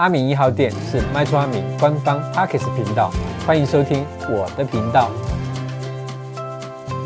阿明一号店是卖厝阿明官方 Podcast 频道，欢迎收听我的频道。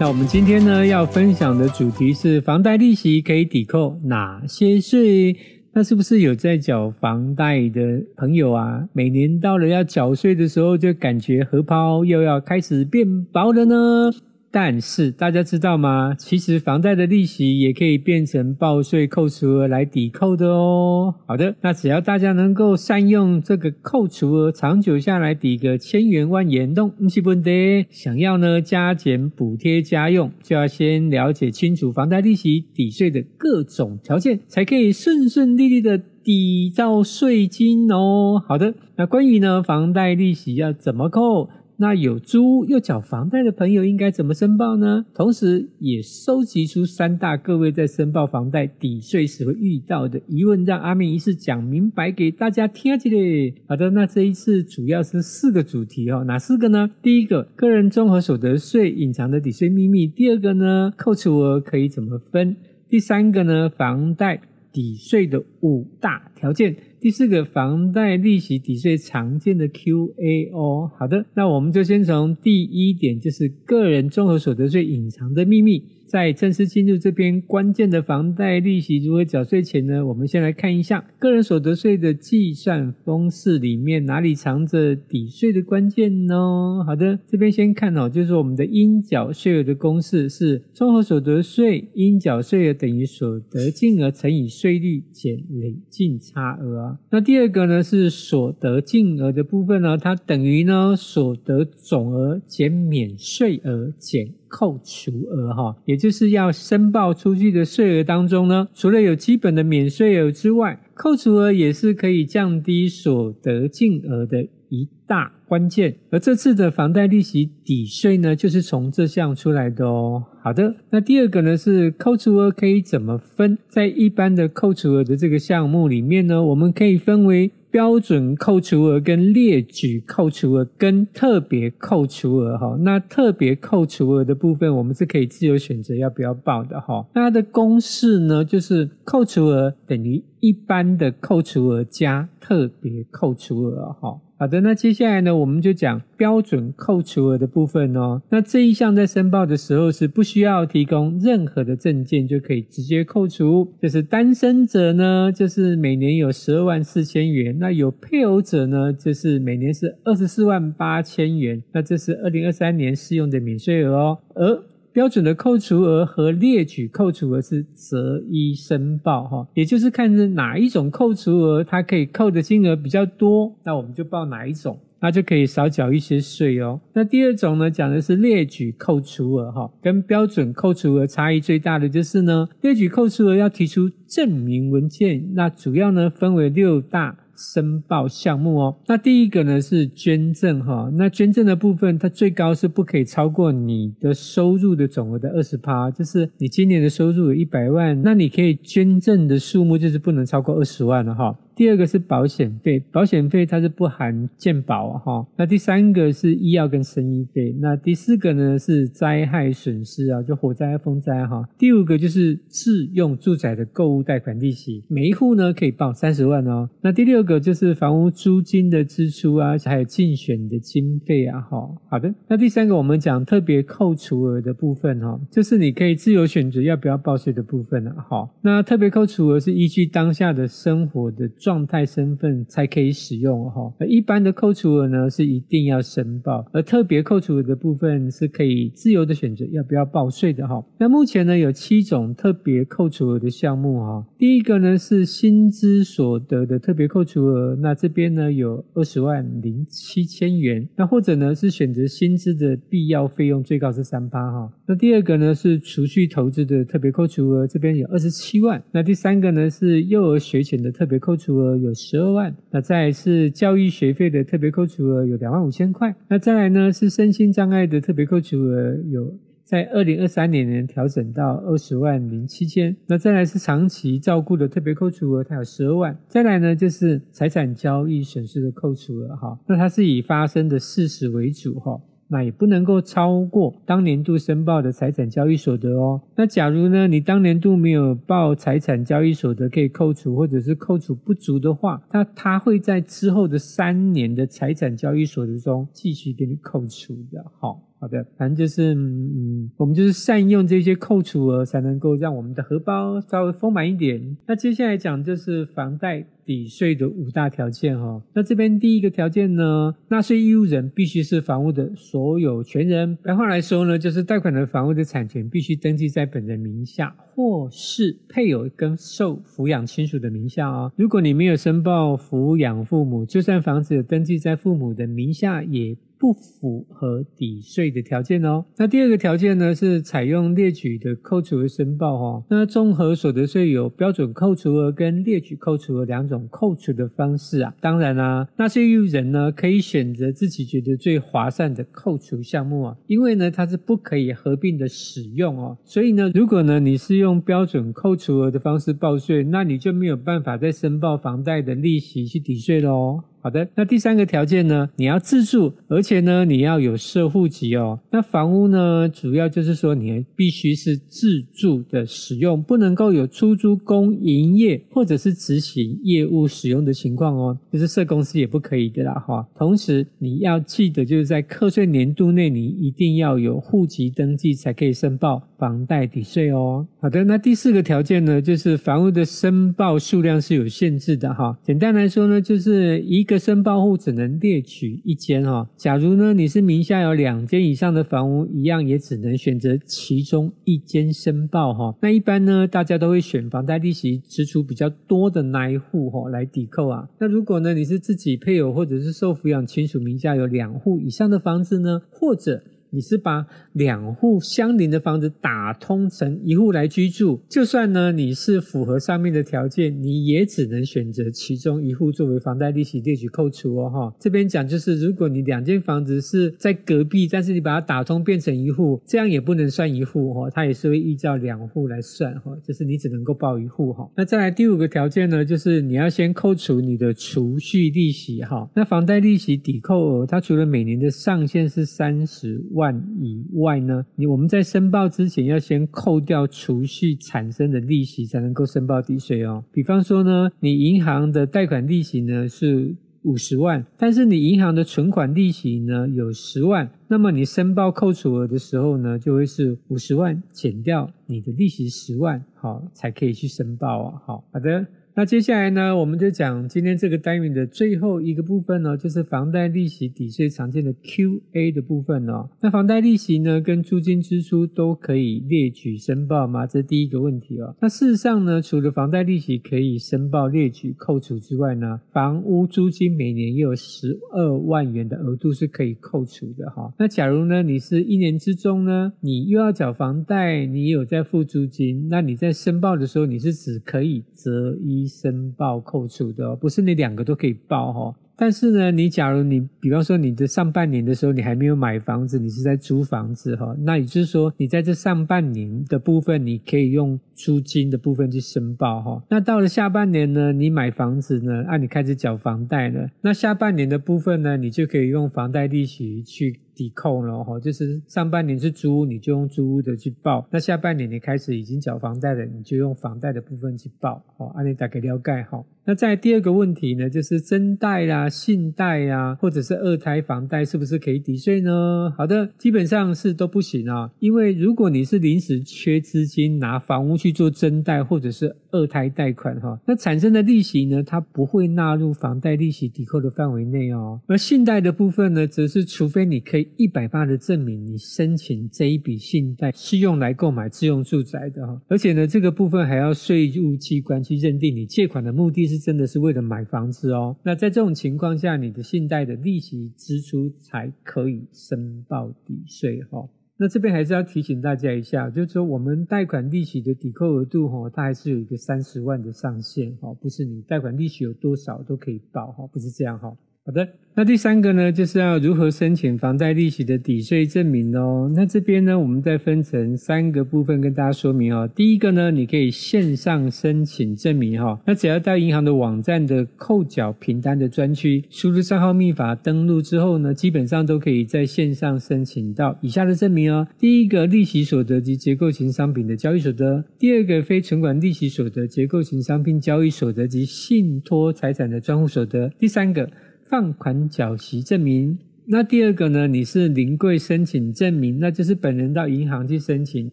那我们今天呢要分享的主题是房贷利息可以抵扣哪些税？那是不是有在缴房贷的朋友啊？每年到了要缴税的时候，就感觉荷包又要开始变薄了呢？但是大家知道吗？其实房贷的利息也可以变成报税扣除额来抵扣的哦。好的，那只要大家能够善用这个扣除额，长久下来抵个千元万元都不是问题。想要呢加减补贴家用，就要先了解清楚房贷利息抵税的各种条件，才可以顺顺利利的抵到税金哦。好的，那关于呢房贷利息要怎么扣？那有租又缴房贷的朋友应该怎么申报呢？同时也收集出三大各位在申报房贷抵税时会遇到的疑问，让阿明一次讲明白给大家听起来。好的，那这一次主要是四个主题哦，哪四个呢？第一个，个人综合所得税隐藏的抵税秘密；第二个呢，扣除额可以怎么分；第三个呢，房贷抵税的五大条件。第四个房贷利息抵税常见的 Q&A 哦，好的，那我们就先从第一点，就是个人综合所得税隐藏的秘密。在正式进入这边关键的房贷利息如何缴税前呢，我们先来看一下个人所得税的计算公式里面哪里藏着抵税的关键呢？好的，这边先看哦，就是我们的应缴税额的公式是综合所得税应缴税额等于所得净额乘以税率减累进差额那第二个呢是所得净额的部分呢，它等于呢所得总额减免税额减。扣除额哈，也就是要申报出去的税额当中呢，除了有基本的免税额之外，扣除额也是可以降低所得净额的一大关键。而这次的房贷利息抵税呢，就是从这项出来的哦。好的，那第二个呢是扣除额可以怎么分？在一般的扣除额的这个项目里面呢，我们可以分为。标准扣除额跟列举扣除额跟特别扣除额哈，那特别扣除额的部分，我们是可以自由选择要不要报的哈。那它的公式呢，就是扣除额等于一般的扣除额加特别扣除额哈。好的，那接下来呢，我们就讲标准扣除额的部分哦。那这一项在申报的时候是不需要提供任何的证件就可以直接扣除。就是单身者呢，就是每年有十二万四千元；那有配偶者呢，就是每年是二十四万八千元。那这是二零二三年适用的免税额哦。而标准的扣除额和列举扣除额是择一申报哈，也就是看是哪一种扣除额，它可以扣的金额比较多，那我们就报哪一种，那就可以少缴一些税哦。那第二种呢，讲的是列举扣除额哈，跟标准扣除额差异最大的就是呢，列举扣除额要提出证明文件，那主要呢分为六大。申报项目哦，那第一个呢是捐赠哈，那捐赠的部分它最高是不可以超过你的收入的总额的二十趴，就是你今年的收入有一百万，那你可以捐赠的数目就是不能超过二十万了哈。第二个是保险费，保险费它是不含健保哈。那第三个是医药跟生医费。那第四个呢是灾害损失啊，就火灾、风灾哈。第五个就是自用住宅的购物贷款利息，每一户呢可以报三十万哦。那第六个就是房屋租金的支出啊，还有竞选的经费啊哈。好的，那第三个我们讲特别扣除额的部分哈，就是你可以自由选择要不要报税的部分了哈。那特别扣除额是依据当下的生活的状状态身份才可以使用哈，而一般的扣除额呢是一定要申报，而特别扣除额的部分是可以自由的选择要不要报税的哈。那目前呢有七种特别扣除额的项目哈，第一个呢是薪资所得的特别扣除额，那这边呢有二十万零七千元，那或者呢是选择薪资的必要费用最高是三趴哈。那第二个呢是储蓄投资的特别扣除额，这边有二十七万。那第三个呢是幼儿学前的特别扣除额有十二万。那再来是教育学费的特别扣除额有两万五千块。那再来呢是身心障碍的特别扣除额有在二零二三年呢调整到二十万零七千。那再来是长期照顾的特别扣除额，它有十二万。再来呢就是财产交易损失的扣除额哈，那它是以发生的事实为主哈。那也不能够超过当年度申报的财产交易所得哦。那假如呢，你当年度没有报财产交易所得可以扣除，或者是扣除不足的话，那它会在之后的三年的财产交易所得中继续给你扣除的。好。好的，反正就是，嗯，我们就是善用这些扣除额，才能够让我们的荷包稍微丰满一点。那接下来讲就是房贷抵税的五大条件哈。那这边第一个条件呢，纳税义务人必须是房屋的所有权人。白话来说呢，就是贷款的房屋的产权必须登记在本人名下，或是配偶跟受抚养亲属的名下哦。如果你没有申报抚养父母，就算房子登记在父母的名下，也不符合抵税的条件哦。那第二个条件呢，是采用列举的扣除额申报哈。那综合所得税有标准扣除额跟列举扣除额两种扣除的方式啊。当然啦，纳税义务人呢可以选择自己觉得最划算的扣除项目啊，因为呢它是不可以合并的使用哦。所以呢，如果呢你是用标准扣除额的方式报税，那你就没有办法再申报房贷的利息去抵税喽。好的，那第三个条件呢，你要自住，而且呢，你要有设户籍哦。那房屋呢，主要就是说你必须是自住的使用，不能够有出租、供营业或者是执行业务使用的情况哦。就是设公司也不可以的啦哈。同时你要记得，就是在课税年度内，你一定要有户籍登记才可以申报房贷抵税哦。好的，那第四个条件呢，就是房屋的申报数量是有限制的哈。简单来说呢，就是一。一个申报户只能列举一间哈，假如呢你是名下有两间以上的房屋，一样也只能选择其中一间申报哈。那一般呢，大家都会选房贷利息支出比较多的那一户哈来抵扣啊。那如果呢你是自己配偶或者是受抚养亲属名下有两户以上的房子呢，或者你是把两户相邻的房子打通成一户来居住，就算呢你是符合上面的条件，你也只能选择其中一户作为房贷利息列举扣除哦哈。这边讲就是，如果你两间房子是在隔壁，但是你把它打通变成一户，这样也不能算一户哈，它也是会依照两户来算哈，就是你只能够报一户哈。那再来第五个条件呢，就是你要先扣除你的储蓄利息哈。那房贷利息抵扣额，它除了每年的上限是三十万。万以外呢，你我们在申报之前要先扣掉储蓄产生的利息，才能够申报抵税哦。比方说呢，你银行的贷款利息呢是五十万，但是你银行的存款利息呢有十万，那么你申报扣除额的时候呢，就会是五十万减掉你的利息十万，好，才可以去申报啊。好，好的。那接下来呢，我们就讲今天这个单元的最后一个部分呢，就是房贷利息抵税常见的 Q&A 的部分哦。那房贷利息呢，跟租金支出都可以列举申报吗？这是第一个问题哦。那事实上呢，除了房贷利息可以申报列举扣除之外呢，房屋租金每年也有十二万元的额度是可以扣除的哈。那假如呢，你是一年之中呢，你又要缴房贷，你有在付租金，那你在申报的时候，你是只可以择一。申报扣除的，不是你两个都可以报哈。但是呢，你假如你比方说你的上半年的时候，你还没有买房子，你是在租房子哈，那也就是说，你在这上半年的部分，你可以用租金的部分去申报哈。那到了下半年呢，你买房子呢，啊，你开始缴房贷了，那下半年的部分呢，你就可以用房贷利息去抵扣了哈。就是上半年是租屋，你就用租屋的去报；那下半年你开始已经缴房贷了，你就用房贷的部分去报。好，按，你大概了解哈。那再第二个问题呢，就是增贷啦、信贷呀，或者是二胎房贷，是不是可以抵税呢？好的，基本上是都不行啊，因为如果你是临时缺资金拿房屋去做增贷或者是二胎贷款哈，那产生的利息呢，它不会纳入房贷利息抵扣的范围内哦。而信贷的部分呢，则是除非你可以一百八的证明你申请这一笔信贷是用来购买自用住宅的哈，而且呢，这个部分还要税务机关去认定你借款的目的。是真的是为了买房子哦，那在这种情况下，你的信贷的利息支出才可以申报抵税哈。那这边还是要提醒大家一下，就是说我们贷款利息的抵扣额度哈，它还是有一个三十万的上限哈，不是你贷款利息有多少都可以报哈，不是这样哈。好的。那第三个呢，就是要如何申请房贷利息的抵税证明哦。那这边呢，我们再分成三个部分跟大家说明哦。第一个呢，你可以线上申请证明哈。那只要到银行的网站的扣缴凭单的专区，输入账号密码登录之后呢，基本上都可以在线上申请到以下的证明哦。第一个，利息所得及结构型商品的交易所得；第二个，非存款利息所得、结构型商品交易所得及信托财产的专户所得；第三个。放款缴息证明。那第二个呢，你是临柜申请证明，那就是本人到银行去申请。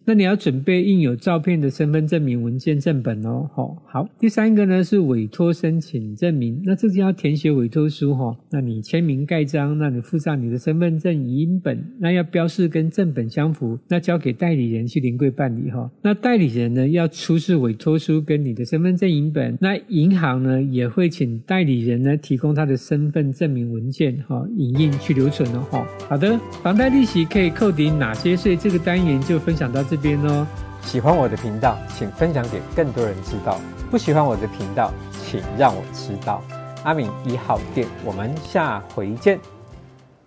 那你要准备印有照片的身份证明文件正本哦。好，好。第三个呢是委托申请证明，那这就要填写委托书哈。那你签名盖章，那你附上你的身份证影本，那要标示跟正本相符，那交给代理人去临柜办理哈。那代理人呢要出示委托书跟你的身份证影本，那银行呢也会请代理人呢提供他的身份证明文件哈，影印去留存了哈，好的，房贷利息可以扣抵哪些税？这个单元就分享到这边哦。喜欢我的频道，请分享给更多人知道；不喜欢我的频道，请让我知道。阿敏一号店，我们下回见。